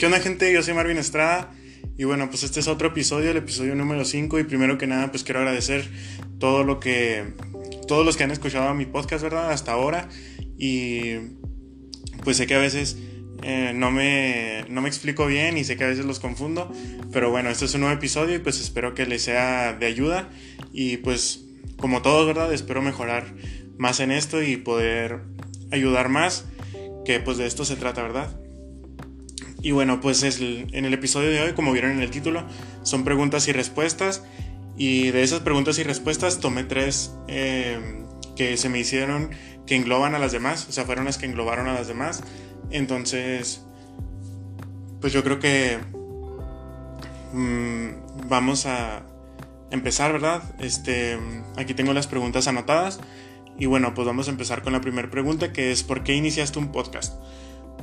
¿Qué onda gente? Yo soy Marvin Estrada y bueno, pues este es otro episodio, el episodio número 5 y primero que nada pues quiero agradecer todo lo que todos los que han escuchado mi podcast, ¿verdad? Hasta ahora y pues sé que a veces eh, no, me, no me explico bien y sé que a veces los confundo, pero bueno, este es un nuevo episodio y pues espero que les sea de ayuda y pues como todos, ¿verdad? Espero mejorar más en esto y poder ayudar más, que pues de esto se trata, ¿verdad? Y bueno, pues es en el episodio de hoy, como vieron en el título, son preguntas y respuestas. Y de esas preguntas y respuestas tomé tres em, que se me hicieron que engloban a las demás. O sea, fueron las que englobaron a las demás. Entonces, pues yo creo que mm, vamos a empezar, ¿verdad? Este, aquí tengo las preguntas anotadas. Y bueno, pues vamos a empezar con la primera pregunta, que es ¿por qué iniciaste un podcast?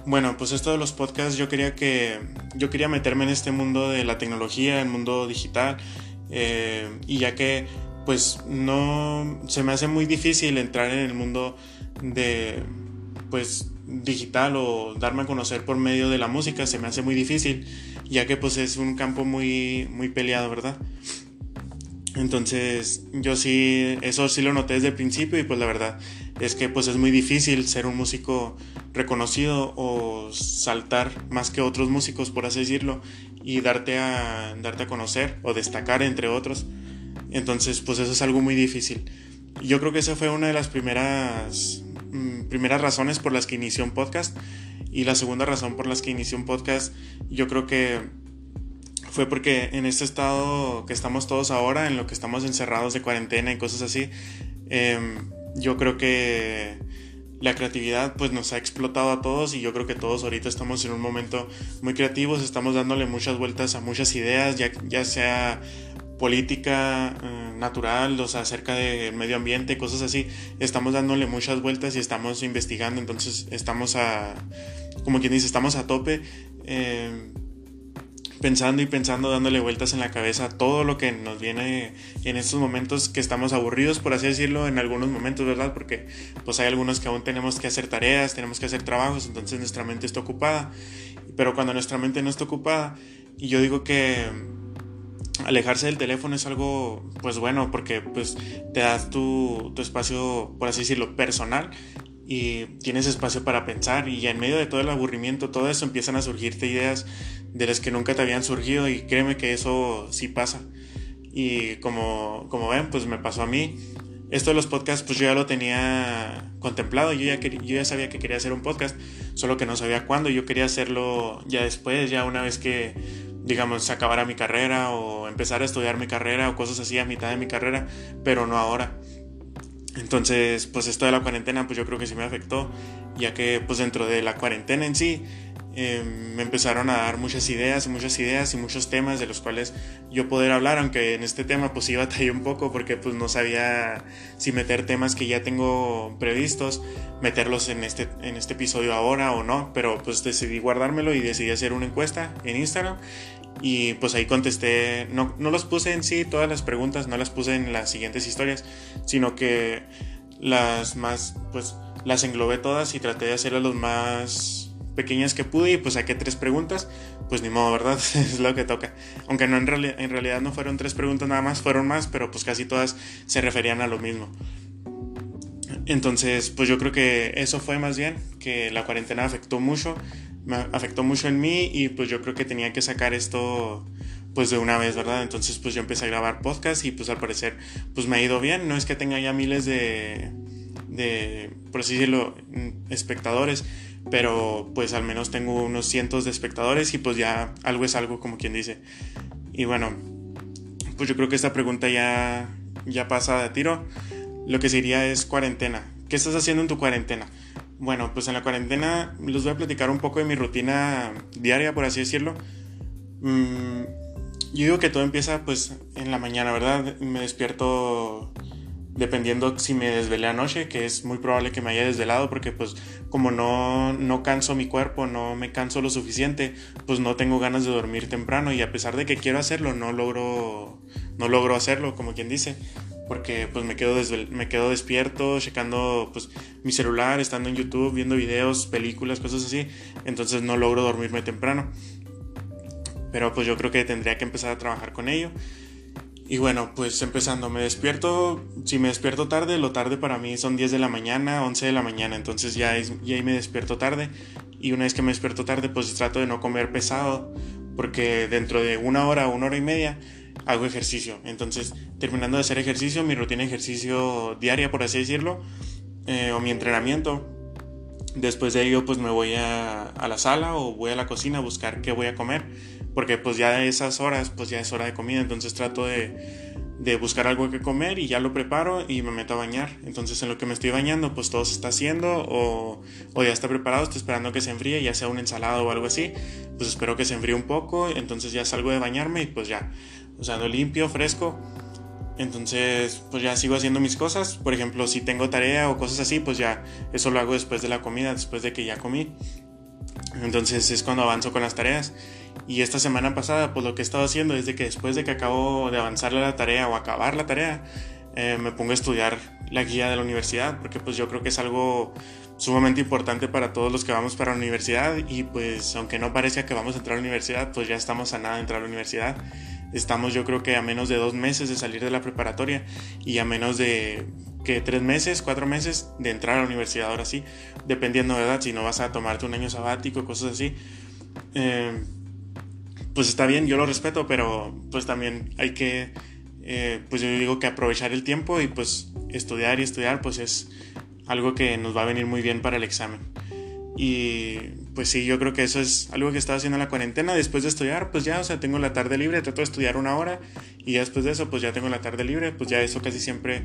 Bueno, pues esto de los podcasts yo quería que yo quería meterme en este mundo de la tecnología, el mundo digital eh, y ya que pues no se me hace muy difícil entrar en el mundo de pues digital o darme a conocer por medio de la música se me hace muy difícil ya que pues es un campo muy muy peleado, ¿verdad? Entonces yo sí, eso sí lo noté desde el principio y pues la verdad es que pues es muy difícil ser un músico reconocido o saltar más que otros músicos por así decirlo y darte a, darte a conocer o destacar entre otros. Entonces pues eso es algo muy difícil. Yo creo que esa fue una de las primeras, mm, primeras razones por las que inició un podcast y la segunda razón por las que inició un podcast yo creo que fue porque en este estado que estamos todos ahora, en lo que estamos encerrados de cuarentena y cosas así, em, yo creo que la creatividad pues nos ha explotado a todos y yo creo que todos ahorita estamos en un momento muy creativos, estamos dándole muchas vueltas a muchas ideas, ya, ya sea política eh, natural, o sea, acerca del medio ambiente, cosas así, estamos dándole muchas vueltas y estamos investigando, entonces estamos a, como quien dice, estamos a tope. Eh, pensando y pensando, dándole vueltas en la cabeza a todo lo que nos viene en estos momentos que estamos aburridos, por así decirlo, en algunos momentos, ¿verdad? Porque pues hay algunos que aún tenemos que hacer tareas, tenemos que hacer trabajos, entonces nuestra mente está ocupada. Pero cuando nuestra mente no está ocupada, y yo digo que alejarse del teléfono es algo pues bueno porque pues te das tu, tu espacio por así decirlo personal y tienes espacio para pensar y en medio de todo el aburrimiento, todo eso empiezan a surgirte ideas de las que nunca te habían surgido y créeme que eso sí pasa. Y como, como ven, pues me pasó a mí. Esto de los podcasts, pues yo ya lo tenía contemplado, yo ya, yo ya sabía que quería hacer un podcast, solo que no sabía cuándo, yo quería hacerlo ya después, ya una vez que, digamos, acabara mi carrera o empezar a estudiar mi carrera o cosas así a mitad de mi carrera, pero no ahora. Entonces, pues esto de la cuarentena, pues yo creo que sí me afectó, ya que pues dentro de la cuarentena en sí, eh, me empezaron a dar muchas ideas, muchas ideas y muchos temas de los cuales yo poder hablar, aunque en este tema pues iba a tallar un poco porque pues no sabía si meter temas que ya tengo previstos, meterlos en este, en este episodio ahora o no, pero pues decidí guardármelo y decidí hacer una encuesta en Instagram y pues ahí contesté, no, no los puse en sí todas las preguntas, no las puse en las siguientes historias, sino que las más, pues las englobé todas y traté de hacerlas los más pequeñas que pude y pues saqué tres preguntas, pues ni modo, ¿verdad? es lo que toca. Aunque no en, realidad no fueron tres preguntas nada más, fueron más, pero pues casi todas se referían a lo mismo. Entonces, pues yo creo que eso fue más bien, que la cuarentena afectó mucho, me afectó mucho en mí y pues yo creo que tenía que sacar esto pues de una vez, ¿verdad? Entonces pues yo empecé a grabar podcast y pues al parecer pues me ha ido bien, no es que tenga ya miles de, de por así decirlo, espectadores, pero pues al menos tengo unos cientos de espectadores y pues ya algo es algo como quien dice. Y bueno, pues yo creo que esta pregunta ya, ya pasa de tiro. Lo que sería es cuarentena. ¿Qué estás haciendo en tu cuarentena? Bueno, pues en la cuarentena les voy a platicar un poco de mi rutina diaria, por así decirlo. Mm, yo digo que todo empieza pues en la mañana, ¿verdad? Me despierto dependiendo si me desvelé anoche, que es muy probable que me haya desvelado porque pues como no, no canso mi cuerpo, no me canso lo suficiente, pues no tengo ganas de dormir temprano y a pesar de que quiero hacerlo, no logro, no logro hacerlo, como quien dice, porque pues me quedo, me quedo despierto, checando pues mi celular, estando en YouTube, viendo videos, películas, cosas así, entonces no logro dormirme temprano. pero pues yo creo que tendría que empezar a trabajar con ello. Y bueno, pues empezando, me despierto, si me despierto tarde, lo tarde para mí son 10 de la mañana, 11 de la mañana, entonces ya, ya ahí me despierto tarde. Y una vez que me despierto tarde, pues trato de no comer pesado, porque dentro de una hora, una hora y media, hago ejercicio. Entonces, terminando de hacer ejercicio, mi rutina de ejercicio diaria, por así decirlo, eh, o mi entrenamiento, después de ello, pues me voy a, a la sala o voy a la cocina a buscar qué voy a comer porque pues ya de esas horas pues ya es hora de comida, entonces trato de, de, buscar algo que comer y ya lo preparo y me meto a bañar. Entonces en lo que me estoy bañando pues todo se está haciendo o, o ya está preparado, estoy esperando que se enfríe, ya sea un ensalado o algo así, pues espero que se enfríe un poco, entonces ya salgo de bañarme y pues ya, o sea, no limpio, fresco. Entonces, pues ya sigo haciendo mis cosas. Por ejemplo, si tengo tarea o cosas así, pues ya eso lo hago después de la comida, después de que ya comí. Entonces es cuando avanzo con las tareas. Y esta semana pasada, pues lo que he estado haciendo es de que después de que acabo de avanzar la tarea o acabar la tarea, eh, me pongo a estudiar la guía de la universidad, porque pues yo creo que es algo sumamente importante para todos los que vamos para la universidad y pues aunque no parezca que vamos a entrar a la universidad, pues ya estamos a nada de entrar a la universidad. Estamos yo creo que a menos de dos meses de salir de la preparatoria y a menos de que tres meses, cuatro meses de entrar a la universidad ahora sí, dependiendo de edad, si no vas a tomarte un año sabático, cosas así. Eh, pues está bien, yo lo respeto, pero pues también hay que, eh, pues yo digo que aprovechar el tiempo y pues estudiar y estudiar, pues es algo que nos va a venir muy bien para el examen. Y pues sí, yo creo que eso es algo que estaba haciendo en la cuarentena. Después de estudiar, pues ya, o sea, tengo la tarde libre, trato de estudiar una hora y después de eso, pues ya tengo la tarde libre. Pues ya eso casi siempre,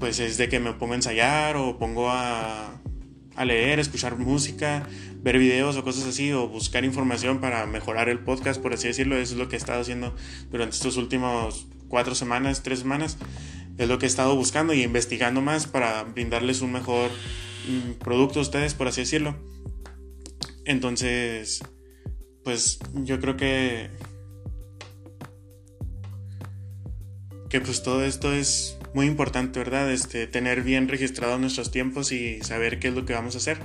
pues es de que me pongo a ensayar o pongo a, a leer, escuchar música, ver videos o cosas así, o buscar información para mejorar el podcast, por así decirlo. Eso es lo que he estado haciendo durante estos últimos cuatro semanas, tres semanas. Es lo que he estado buscando y investigando más para brindarles un mejor mm, producto a ustedes, por así decirlo. Entonces, pues yo creo que que pues todo esto es muy importante, ¿verdad? Este, tener bien registrados nuestros tiempos y saber qué es lo que vamos a hacer.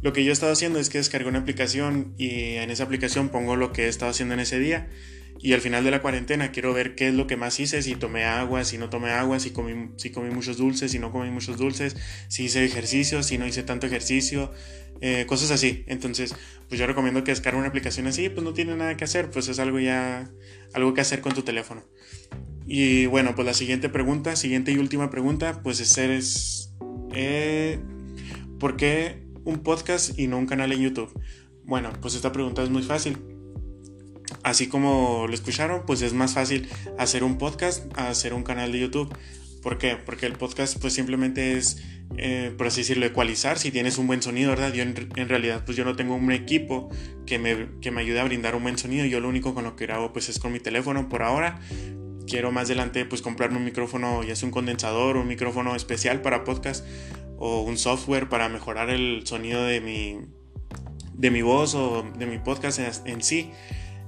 Lo que yo he estado haciendo es que descargué una aplicación y en esa aplicación pongo lo que he estado haciendo en ese día. Y al final de la cuarentena quiero ver qué es lo que más hice, si tomé agua, si no tomé agua, si comí, si comí muchos dulces, si no comí muchos dulces, si hice ejercicio, si no hice tanto ejercicio, eh, cosas así. Entonces, pues yo recomiendo que descargue una aplicación así, pues no tiene nada que hacer, pues es algo ya, algo que hacer con tu teléfono. Y bueno, pues la siguiente pregunta, siguiente y última pregunta, pues es, es eh, ¿por qué un podcast y no un canal en YouTube? Bueno, pues esta pregunta es muy fácil. Así como lo escucharon, pues es más fácil hacer un podcast hacer un canal de YouTube. ¿Por qué? Porque el podcast pues simplemente es, eh, por así decirlo, ecualizar si tienes un buen sonido, ¿verdad? Yo en, en, realidad pues yo no tengo un equipo que me, que me ayude a brindar un buen sonido. Yo lo único con lo que grabo pues es con mi teléfono por ahora quiero más adelante pues comprarme un micrófono, ya sea un condensador, un micrófono especial para podcast o un software para mejorar el sonido de mi, de mi voz o de mi podcast en, sí.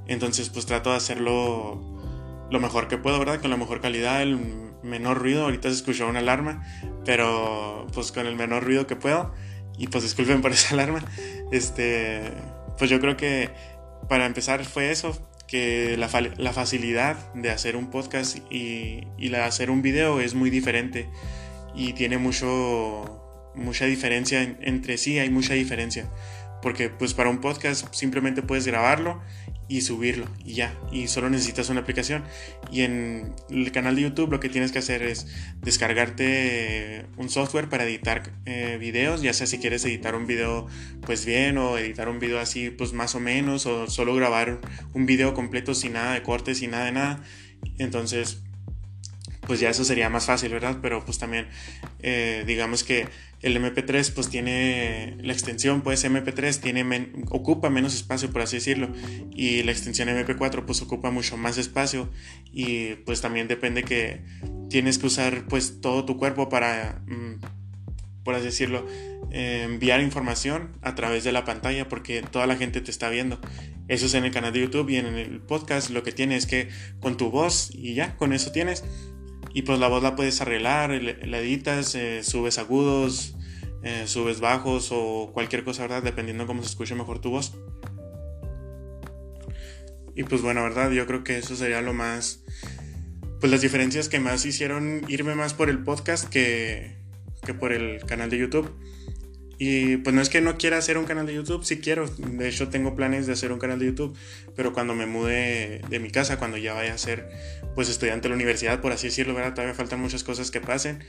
Entonces pues trato de hacerlo lo mejor que puedo, ¿verdad? Con la mejor calidad, el menor ruido. Ahorita se escuchó una alarma, pero pues con el menor ruido que puedo. Y pues disculpen por esa alarma. Este, pues yo creo que para empezar fue eso, que la, facilidad de hacer un podcast y, y hacer un video es muy diferente y tiene mucho, mucha diferencia entre sí, hay mucha diferencia. Porque pues para un podcast simplemente puedes grabarlo y subirlo y ya. Y solo necesitas una aplicación. Y en el canal de YouTube lo que tienes que hacer es descargarte un software para editar eh, videos, ya sea si quieres editar un video pues bien o editar un video así pues más o menos o solo grabar un video completo sin nada de cortes, sin nada de nada. Entonces pues ya eso sería más fácil, ¿verdad? Pero pues también eh, digamos que el MP3 pues tiene la extensión pues MP3 tiene ocupa menos espacio por así decirlo y la extensión MP4 pues ocupa mucho más espacio y pues también depende que tienes que usar pues todo tu cuerpo para mm, por así decirlo enviar información a través de la pantalla porque toda la gente te está viendo. Eso es en el canal de YouTube y en el podcast lo que tienes es que con tu voz y ya con eso tienes y pues la voz la puedes arreglar, la editas, eh, subes agudos, eh, subes bajos o cualquier cosa, ¿verdad? Dependiendo cómo se escuche mejor tu voz. Y pues bueno, ¿verdad? Yo creo que eso sería lo más... Pues las diferencias que más hicieron irme más por el podcast que, que por el canal de YouTube. Y pues no es que no quiera hacer un canal de YouTube, sí quiero. De hecho tengo planes de hacer un canal de YouTube, pero cuando me mude de mi casa, cuando ya vaya a ser pues estudiante de la universidad, por así decirlo, ¿verdad? Todavía faltan muchas cosas que pasen.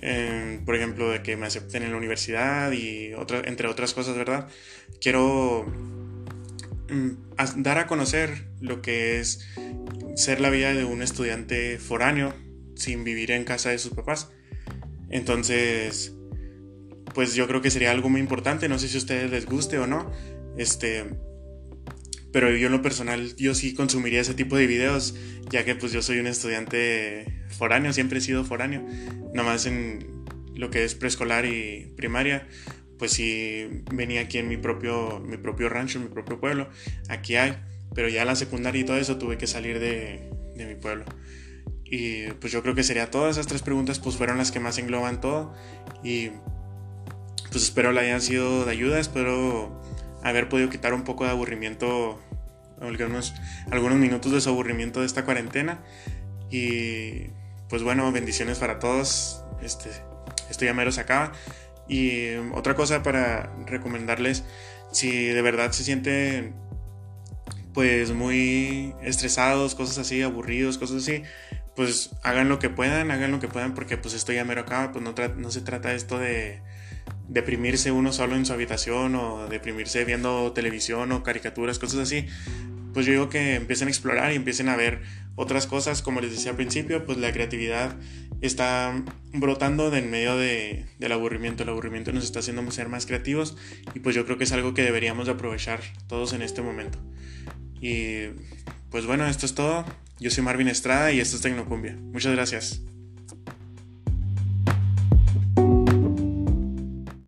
Em, por ejemplo, de que me acepten en la universidad y otra, entre otras cosas, ¿verdad? Quiero mm, dar a conocer lo que es ser la vida de un estudiante foráneo sin vivir en casa de sus papás. Entonces, pues yo creo que sería algo muy importante. No sé si a ustedes les guste o no. Este, pero yo en lo personal, yo sí consumiría ese tipo de videos, ya que pues yo soy un estudiante foráneo, siempre he sido foráneo. Nada más en lo que es preescolar y primaria, pues sí venía aquí en mi propio, mi propio rancho, en mi propio pueblo. Aquí hay, pero ya la secundaria y todo eso tuve que salir de, de mi pueblo. Y pues yo creo que sería todas esas tres preguntas, pues fueron las que más engloban todo. Y pues espero le hayan sido de ayuda, espero haber podido quitar un poco de aburrimiento, algunos, algunos minutos de su aburrimiento de esta cuarentena. Y pues bueno, bendiciones para todos. Este, esto ya mero se acaba. Y otra cosa para recomendarles, si de verdad se sienten pues muy estresados, cosas así, aburridos, cosas así, pues hagan lo que puedan, hagan lo que puedan porque pues esto ya mero acaba, pues no, no se trata esto de deprimirse uno solo en su habitación o deprimirse viendo televisión o caricaturas, cosas así, pues yo digo que empiecen a explorar y empiecen a ver otras cosas, como les decía al principio, pues la creatividad está brotando de en medio de, del aburrimiento, el aburrimiento nos está haciendo ser más creativos y pues yo creo que es algo que deberíamos de aprovechar todos en este momento. Y pues bueno, esto es todo. Yo soy Marvin Estrada y esto es Tecnocumbia. Muchas gracias.